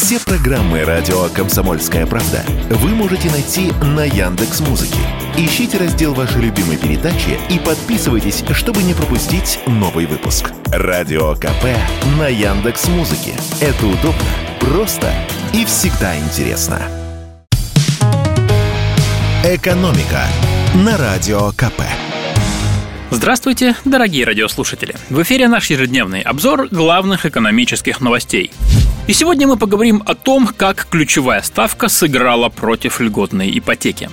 Все программы радио Комсомольская правда вы можете найти на Яндекс Музыке. Ищите раздел вашей любимой передачи и подписывайтесь, чтобы не пропустить новый выпуск. Радио КП на Яндекс Музыке. Это удобно, просто и всегда интересно. Экономика на радио КП. Здравствуйте, дорогие радиослушатели! В эфире наш ежедневный обзор главных экономических новостей. И сегодня мы поговорим о том, как ключевая ставка сыграла против льготной ипотеки.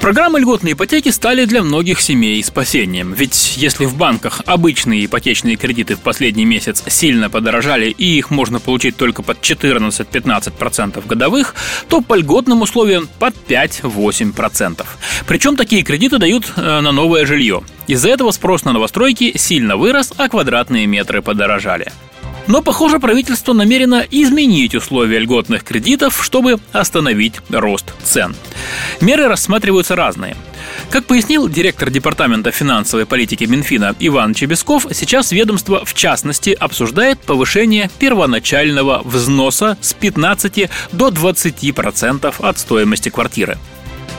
Программы льготной ипотеки стали для многих семей спасением. Ведь если в банках обычные ипотечные кредиты в последний месяц сильно подорожали и их можно получить только под 14-15% годовых, то по льготным условиям под 5-8%. Причем такие кредиты дают э, на новое жилье. Из-за этого спрос на новостройки сильно вырос, а квадратные метры подорожали. Но, похоже, правительство намерено изменить условия льготных кредитов, чтобы остановить рост цен. Меры рассматриваются разные. Как пояснил директор Департамента финансовой политики Минфина Иван Чебесков, сейчас ведомство в частности обсуждает повышение первоначального взноса с 15 до 20% от стоимости квартиры.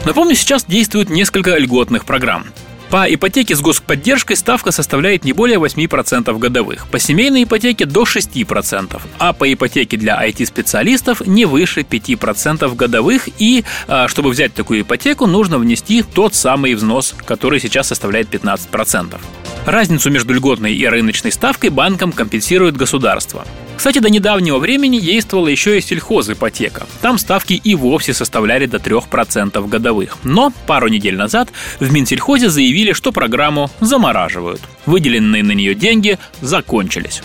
Напомню, сейчас действует несколько льготных программ. По ипотеке с господдержкой ставка составляет не более 8% годовых, по семейной ипотеке до 6%, а по ипотеке для IT-специалистов не выше 5% годовых и, а, чтобы взять такую ипотеку, нужно внести тот самый взнос, который сейчас составляет 15%. Разницу между льготной и рыночной ставкой банкам компенсирует государство. Кстати, до недавнего времени действовала еще и сельхозипотека. Там ставки и вовсе составляли до 3% годовых. Но пару недель назад в Минсельхозе заявили, что программу замораживают. Выделенные на нее деньги закончились.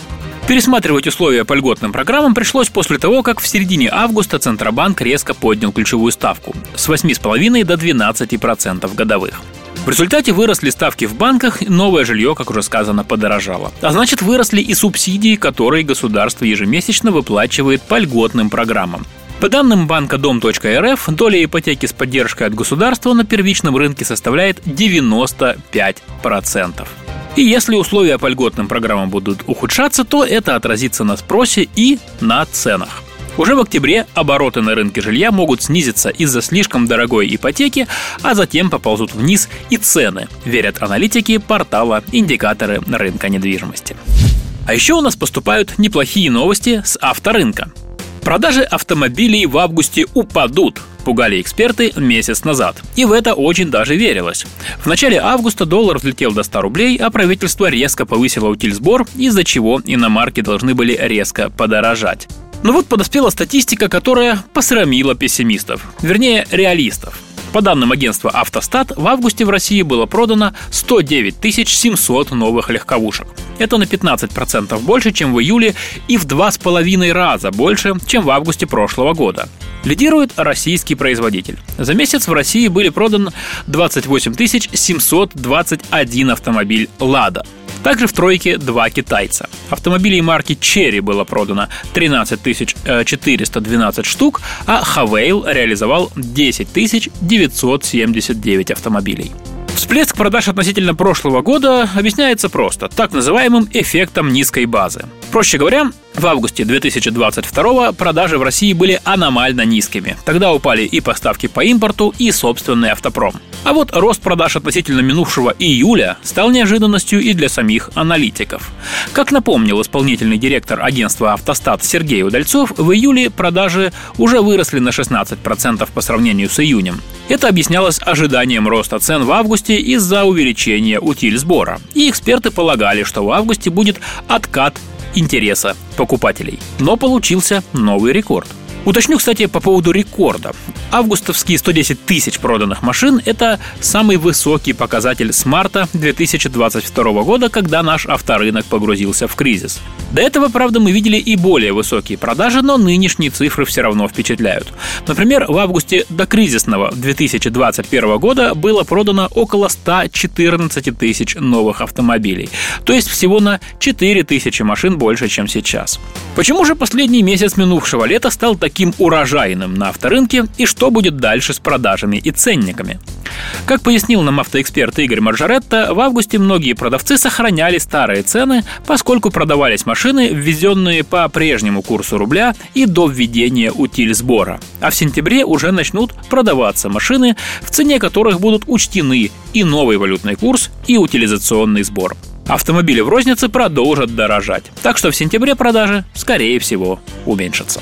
Пересматривать условия по льготным программам пришлось после того, как в середине августа Центробанк резко поднял ключевую ставку с 8,5 до 12% годовых. В результате выросли ставки в банках, новое жилье, как уже сказано, подорожало. А значит, выросли и субсидии, которые государство ежемесячно выплачивает по льготным программам. По данным банка Дом.рф, доля ипотеки с поддержкой от государства на первичном рынке составляет 95%. И если условия по льготным программам будут ухудшаться, то это отразится на спросе и на ценах. Уже в октябре обороты на рынке жилья могут снизиться из-за слишком дорогой ипотеки, а затем поползут вниз и цены, верят аналитики портала «Индикаторы рынка недвижимости». А еще у нас поступают неплохие новости с авторынка. Продажи автомобилей в августе упадут, пугали эксперты месяц назад. И в это очень даже верилось. В начале августа доллар взлетел до 100 рублей, а правительство резко повысило утильсбор, из-за чего иномарки должны были резко подорожать. Но вот подоспела статистика, которая посрамила пессимистов, вернее реалистов. По данным агентства «Автостат», в августе в России было продано 109 700 новых легковушек. Это на 15% больше, чем в июле, и в два с половиной раза больше, чем в августе прошлого года. Лидирует российский производитель. За месяц в России были проданы 28 721 автомобиль «Лада». Также в тройке два китайца. Автомобилей марки Cherry было продано 13 412 штук, а Havail реализовал 10 979 автомобилей. Всплеск продаж относительно прошлого года объясняется просто так называемым эффектом низкой базы. Проще говоря, в августе 2022 продажи в России были аномально низкими. Тогда упали и поставки по импорту, и собственный автопром. А вот рост продаж относительно минувшего июля стал неожиданностью и для самих аналитиков. Как напомнил исполнительный директор агентства «Автостат» Сергей Удальцов, в июле продажи уже выросли на 16% по сравнению с июнем. Это объяснялось ожиданием роста цен в августе из-за увеличения утиль сбора. И эксперты полагали, что в августе будет откат интереса покупателей. Но получился новый рекорд. Уточню, кстати, по поводу рекорда. Августовские 110 тысяч проданных машин – это самый высокий показатель с марта 2022 года, когда наш авторынок погрузился в кризис. До этого, правда, мы видели и более высокие продажи, но нынешние цифры все равно впечатляют. Например, в августе до кризисного 2021 года было продано около 114 тысяч новых автомобилей, то есть всего на 4 тысячи машин больше, чем сейчас. Почему же последний месяц минувшего лета стал таким урожайным на авторынке и что будет дальше с продажами и ценниками. Как пояснил нам автоэксперт Игорь Маржаретта, в августе многие продавцы сохраняли старые цены, поскольку продавались машины, ввезенные по прежнему курсу рубля и до введения утиль сбора. А в сентябре уже начнут продаваться машины, в цене которых будут учтены и новый валютный курс, и утилизационный сбор. Автомобили в рознице продолжат дорожать, так что в сентябре продажи, скорее всего, уменьшатся.